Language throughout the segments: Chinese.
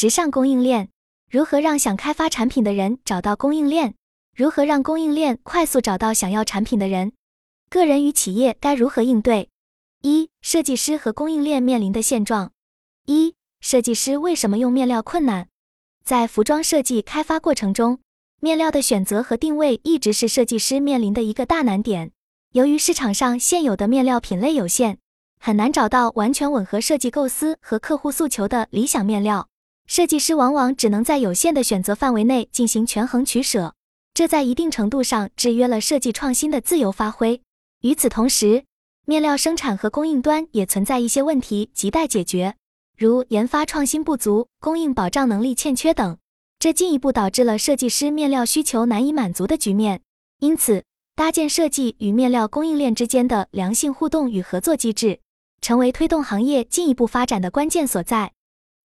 直上供应链。如何让想开发产品的人找到供应链？如何让供应链快速找到想要产品的人？个人与企业该如何应对？一、设计师和供应链面临的现状。一、设计师为什么用面料困难？在服装设计开发过程中，面料的选择和定位一直是设计师面临的一个大难点。由于市场上现有的面料品类有限，很难找到完全吻合设计构思和客户诉求的理想面料。设计师往往只能在有限的选择范围内进行权衡取舍，这在一定程度上制约了设计创新的自由发挥。与此同时，面料生产和供应端也存在一些问题亟待解决，如研发创新不足、供应保障能力欠缺等，这进一步导致了设计师面料需求难以满足的局面。因此，搭建设计与面料供应链之间的良性互动与合作机制，成为推动行业进一步发展的关键所在。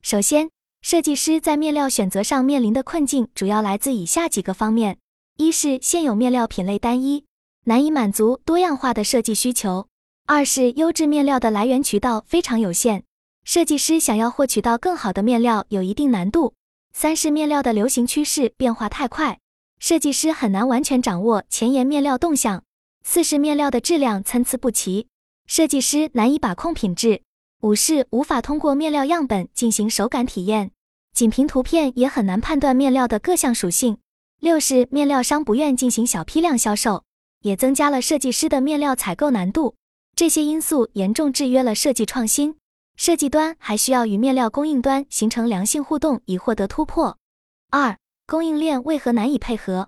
首先，设计师在面料选择上面临的困境主要来自以下几个方面：一是现有面料品类单一，难以满足多样化的设计需求；二是优质面料的来源渠道非常有限，设计师想要获取到更好的面料有一定难度；三是面料的流行趋势变化太快，设计师很难完全掌握前沿面料动向；四是面料的质量参差不齐，设计师难以把控品质；五是无法通过面料样本进行手感体验。仅凭图片也很难判断面料的各项属性。六是面料商不愿进行小批量销售，也增加了设计师的面料采购难度。这些因素严重制约了设计创新。设计端还需要与面料供应端形成良性互动，以获得突破。二、供应链为何难以配合？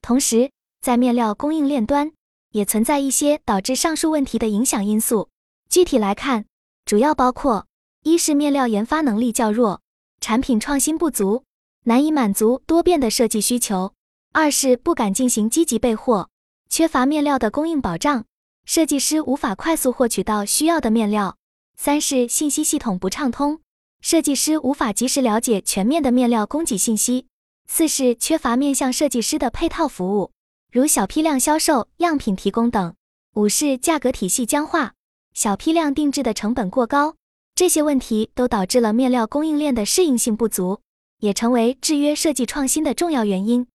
同时，在面料供应链端也存在一些导致上述问题的影响因素。具体来看，主要包括：一是面料研发能力较弱。产品创新不足，难以满足多变的设计需求；二是不敢进行积极备货，缺乏面料的供应保障，设计师无法快速获取到需要的面料；三是信息系统不畅通，设计师无法及时了解全面的面料供给信息；四是缺乏面向设计师的配套服务，如小批量销售、样品提供等；五是价格体系僵化，小批量定制的成本过高。这些问题都导致了面料供应链的适应性不足，也成为制约设计创新的重要原因。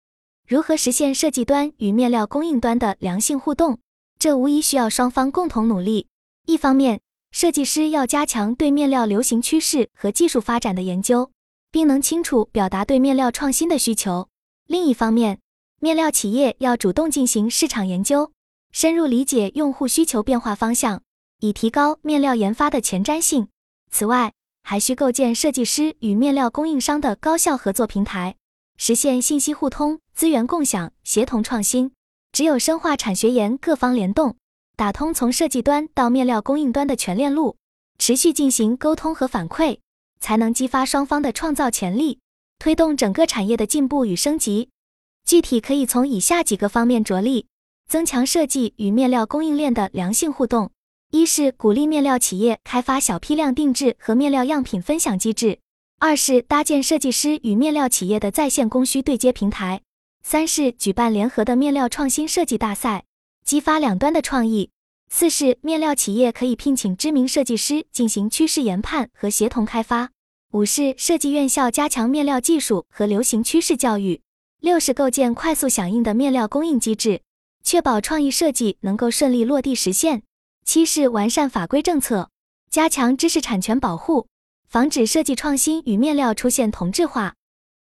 如何实现设计端与面料供应端的良性互动？这无疑需要双方共同努力。一方面，设计师要加强对面料流行趋势和技术发展的研究，并能清楚表达对面料创新的需求；另一方面，面料企业要主动进行市场研究，深入理解用户需求变化方向，以提高面料研发的前瞻性。此外，还需构建设计师与面料供应商的高效合作平台，实现信息互通、资源共享、协同创新。只有深化产学研各方联动，打通从设计端到面料供应端的全链路，持续进行沟通和反馈，才能激发双方的创造潜力，推动整个产业的进步与升级。具体可以从以下几个方面着力，增强设计与面料供应链的良性互动。一是鼓励面料企业开发小批量定制和面料样品分享机制；二是搭建设计师与面料企业的在线供需对接平台；三是举办联合的面料创新设计大赛，激发两端的创意；四是面料企业可以聘请知名设计师进行趋势研判和协同开发；五是设计院校加强面料技术和流行趋势教育；六是构建快速响应的面料供应机制，确保创意设计能够顺利落地实现。七是完善法规政策，加强知识产权保护，防止设计创新与面料出现同质化。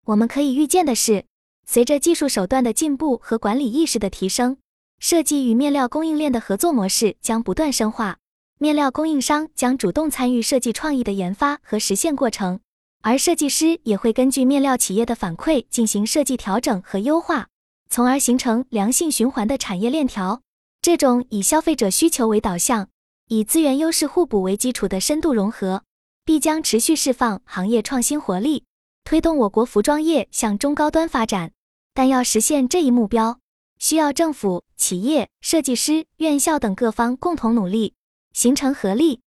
我们可以预见的是，随着技术手段的进步和管理意识的提升，设计与面料供应链的合作模式将不断深化。面料供应商将主动参与设计创意的研发和实现过程，而设计师也会根据面料企业的反馈进行设计调整和优化，从而形成良性循环的产业链条。这种以消费者需求为导向，以资源优势互补为基础的深度融合，必将持续释放行业创新活力，推动我国服装业向中高端发展。但要实现这一目标，需要政府、企业、设计师、院校等各方共同努力，形成合力。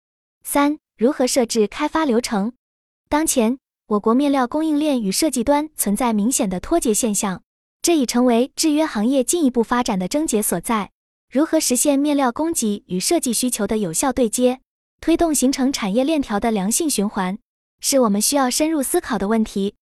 三、如何设置开发流程？当前，我国面料供应链与设计端存在明显的脱节现象，这已成为制约行业进一步发展的症结所在。如何实现面料供给与设计需求的有效对接，推动形成产业链条的良性循环？是我们需要深入思考的问题。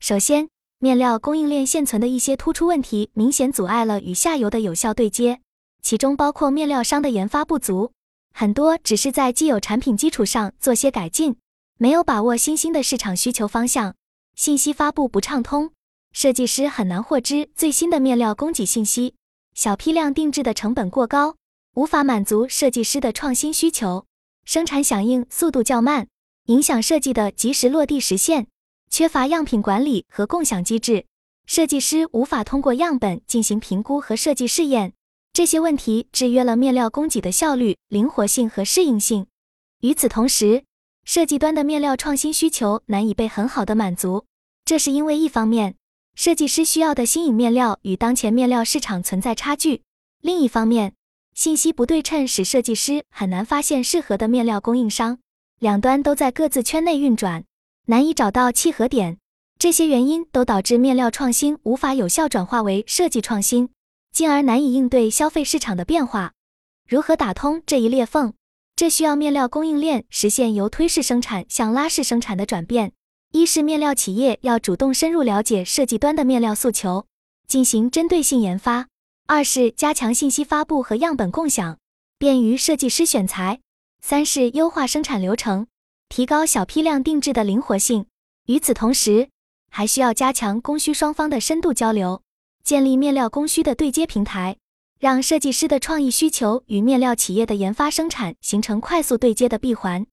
首先，面料供应链现存的一些突出问题，明显阻碍了与下游的有效对接，其中包括面料商的研发不足，很多只是在既有产品基础上做些改进，没有把握新兴的市场需求方向，信息发布不畅通，设计师很难获知最新的面料供给信息，小批量定制的成本过高，无法满足设计师的创新需求，生产响应速度较慢。影响设计的及时落地实现，缺乏样品管理和共享机制，设计师无法通过样本进行评估和设计试验。这些问题制约了面料供给的效率、灵活性和适应性。与此同时，设计端的面料创新需求难以被很好的满足，这是因为一方面，设计师需要的新颖面料与当前面料市场存在差距；另一方面，信息不对称使设计师很难发现适合的面料供应商。两端都在各自圈内运转，难以找到契合点。这些原因都导致面料创新无法有效转化为设计创新，进而难以应对消费市场的变化。如何打通这一裂缝？这需要面料供应链实现由推式生产向拉式生产的转变。一是面料企业要主动深入了解设计端的面料诉求，进行针对性研发；二是加强信息发布和样本共享，便于设计师选材。三是优化生产流程，提高小批量定制的灵活性。与此同时，还需要加强供需双方的深度交流，建立面料供需的对接平台，让设计师的创意需求与面料企业的研发生产形成快速对接的闭环。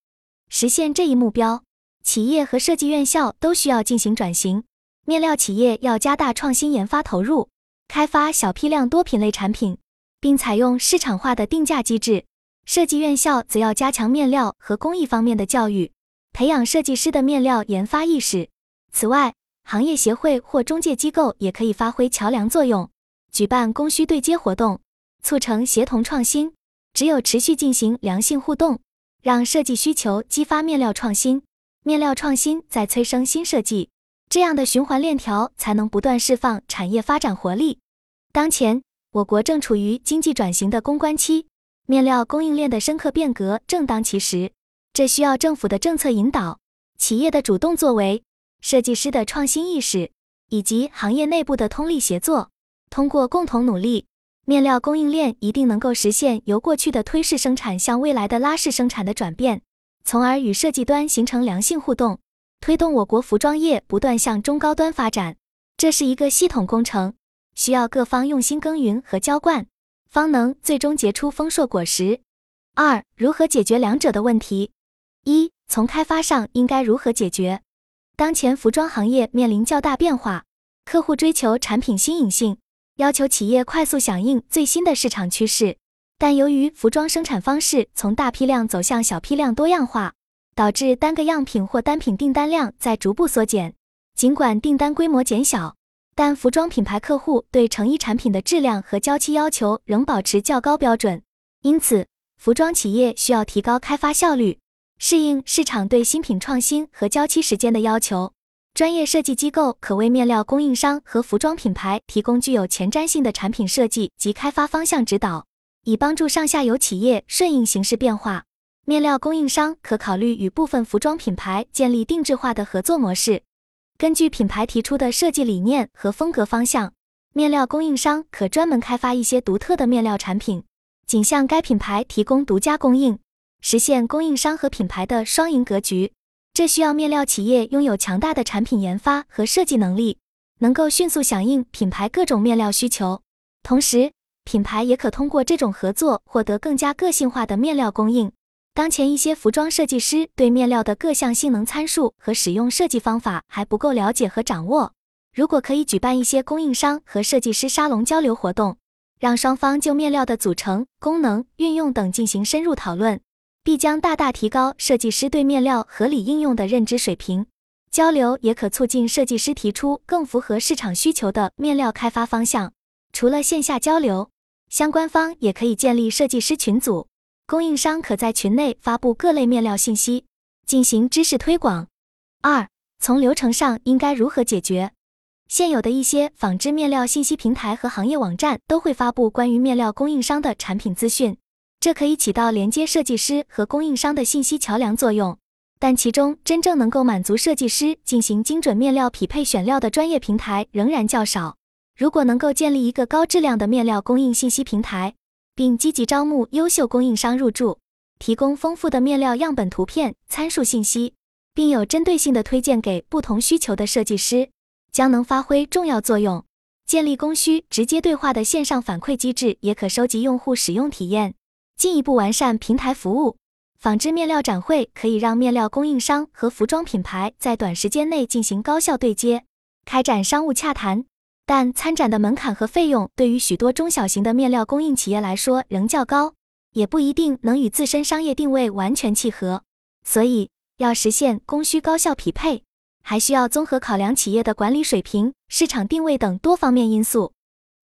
实现这一目标，企业和设计院校都需要进行转型。面料企业要加大创新研发投入，开发小批量多品类产品，并采用市场化的定价机制。设计院校则要加强面料和工艺方面的教育，培养设计师的面料研发意识。此外，行业协会或中介机构也可以发挥桥梁作用，举办供需对接活动，促成协同创新。只有持续进行良性互动，让设计需求激发面料创新，面料创新再催生新设计，这样的循环链条才能不断释放产业发展活力。当前，我国正处于经济转型的攻关期。面料供应链的深刻变革正当其时，这需要政府的政策引导、企业的主动作为、设计师的创新意识以及行业内部的通力协作。通过共同努力，面料供应链一定能够实现由过去的推式生产向未来的拉式生产的转变，从而与设计端形成良性互动，推动我国服装业不断向中高端发展。这是一个系统工程，需要各方用心耕耘和浇灌。方能最终结出丰硕果实。二、如何解决两者的问题？一、从开发上应该如何解决？当前服装行业面临较大变化，客户追求产品新颖性，要求企业快速响应最新的市场趋势。但由于服装生产方式从大批量走向小批量多样化，导致单个样品或单品订单量在逐步缩减。尽管订单规模减小，但服装品牌客户对成衣产品的质量和交期要求仍保持较高标准，因此，服装企业需要提高开发效率，适应市场对新品创新和交期时间的要求。专业设计机构可为面料供应商和服装品牌提供具有前瞻性的产品设计及开发方向指导，以帮助上下游企业顺应形势变化。面料供应商可考虑与部分服装品牌建立定制化的合作模式。根据品牌提出的设计理念和风格方向，面料供应商可专门开发一些独特的面料产品，仅向该品牌提供独家供应，实现供应商和品牌的双赢格局。这需要面料企业拥有强大的产品研发和设计能力，能够迅速响应品牌各种面料需求。同时，品牌也可通过这种合作获得更加个性化的面料供应。当前一些服装设计师对面料的各项性能参数和使用设计方法还不够了解和掌握。如果可以举办一些供应商和设计师沙龙交流活动，让双方就面料的组成、功能、运用等进行深入讨论，必将大大提高设计师对面料合理应用的认知水平。交流也可促进设计师提出更符合市场需求的面料开发方向。除了线下交流，相关方也可以建立设计师群组。供应商可在群内发布各类面料信息，进行知识推广。二、从流程上应该如何解决？现有的一些纺织面料信息平台和行业网站都会发布关于面料供应商的产品资讯，这可以起到连接设计师和供应商的信息桥梁作用。但其中真正能够满足设计师进行精准面料匹配选料的专业平台仍然较少。如果能够建立一个高质量的面料供应信息平台，并积极招募优秀供应商入驻，提供丰富的面料样本图片、参数信息，并有针对性的推荐给不同需求的设计师，将能发挥重要作用。建立供需直接对话的线上反馈机制，也可收集用户使用体验，进一步完善平台服务。纺织面料展会可以让面料供应商和服装品牌在短时间内进行高效对接，开展商务洽谈。但参展的门槛和费用对于许多中小型的面料供应企业来说仍较高，也不一定能与自身商业定位完全契合。所以，要实现供需高效匹配，还需要综合考量企业的管理水平、市场定位等多方面因素。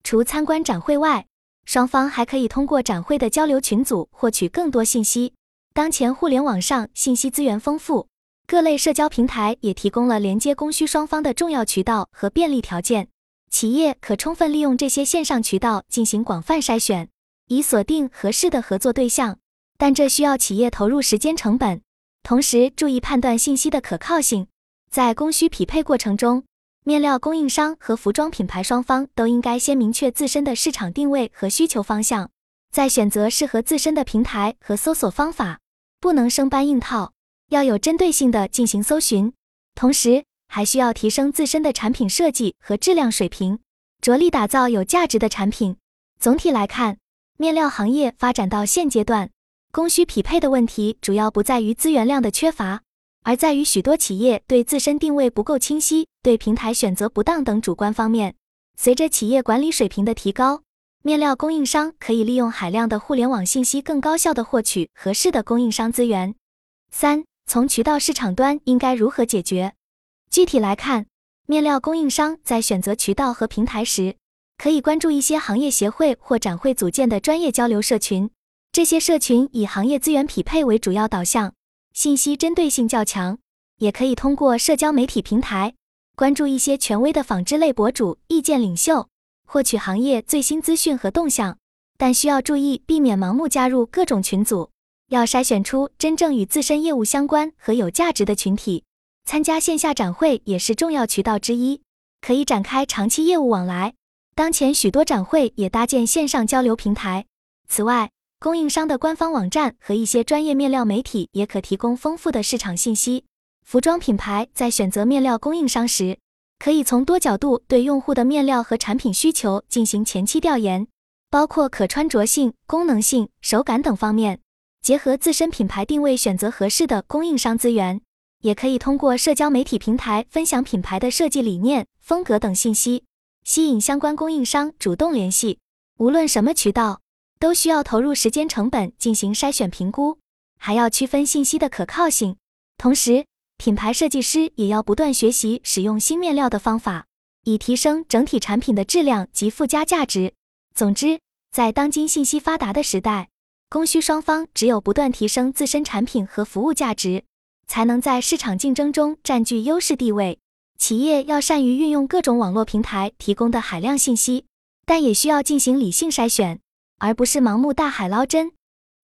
除参观展会外，双方还可以通过展会的交流群组获取更多信息。当前互联网上信息资源丰富，各类社交平台也提供了连接供需双方的重要渠道和便利条件。企业可充分利用这些线上渠道进行广泛筛选，以锁定合适的合作对象。但这需要企业投入时间成本，同时注意判断信息的可靠性。在供需匹配过程中，面料供应商和服装品牌双方都应该先明确自身的市场定位和需求方向，再选择适合自身的平台和搜索方法，不能生搬硬套，要有针对性的进行搜寻。同时，还需要提升自身的产品设计和质量水平，着力打造有价值的产品。总体来看，面料行业发展到现阶段，供需匹配的问题主要不在于资源量的缺乏，而在于许多企业对自身定位不够清晰、对平台选择不当等主观方面。随着企业管理水平的提高，面料供应商可以利用海量的互联网信息，更高效地获取合适的供应商资源。三、从渠道市场端应该如何解决？具体来看，面料供应商在选择渠道和平台时，可以关注一些行业协会或展会组建的专业交流社群。这些社群以行业资源匹配为主要导向，信息针对性较强。也可以通过社交媒体平台关注一些权威的纺织类博主、意见领袖，获取行业最新资讯和动向。但需要注意避免盲目加入各种群组，要筛选出真正与自身业务相关和有价值的群体。参加线下展会也是重要渠道之一，可以展开长期业务往来。当前许多展会也搭建线上交流平台。此外，供应商的官方网站和一些专业面料媒体也可提供丰富的市场信息。服装品牌在选择面料供应商时，可以从多角度对用户的面料和产品需求进行前期调研，包括可穿着性、功能性、手感等方面，结合自身品牌定位选择合适的供应商资源。也可以通过社交媒体平台分享品牌的设计理念、风格等信息，吸引相关供应商主动联系。无论什么渠道，都需要投入时间成本进行筛选评估，还要区分信息的可靠性。同时，品牌设计师也要不断学习使用新面料的方法，以提升整体产品的质量及附加价值。总之，在当今信息发达的时代，供需双方只有不断提升自身产品和服务价值。才能在市场竞争中占据优势地位。企业要善于运用各种网络平台提供的海量信息，但也需要进行理性筛选，而不是盲目大海捞针。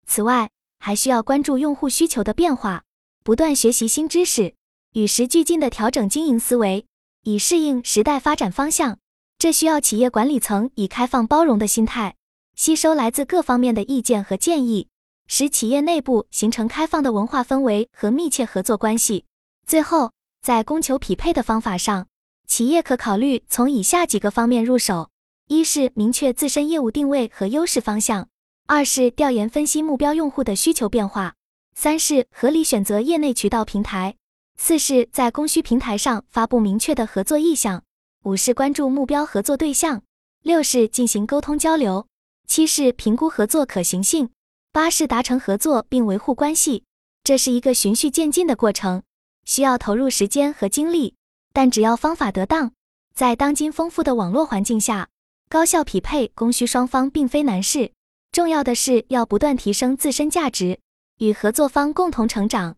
此外，还需要关注用户需求的变化，不断学习新知识，与时俱进地调整经营思维，以适应时代发展方向。这需要企业管理层以开放包容的心态，吸收来自各方面的意见和建议。使企业内部形成开放的文化氛围和密切合作关系。最后，在供求匹配的方法上，企业可考虑从以下几个方面入手：一是明确自身业务定位和优势方向；二是调研分析目标用户的需求变化；三是合理选择业内渠道平台；四是，在供需平台上发布明确的合作意向；五是关注目标合作对象；六是进行沟通交流；七是评估合作可行性。八是达成合作并维护关系，这是一个循序渐进的过程，需要投入时间和精力。但只要方法得当，在当今丰富的网络环境下，高效匹配供需双方并非难事。重要的是要不断提升自身价值，与合作方共同成长。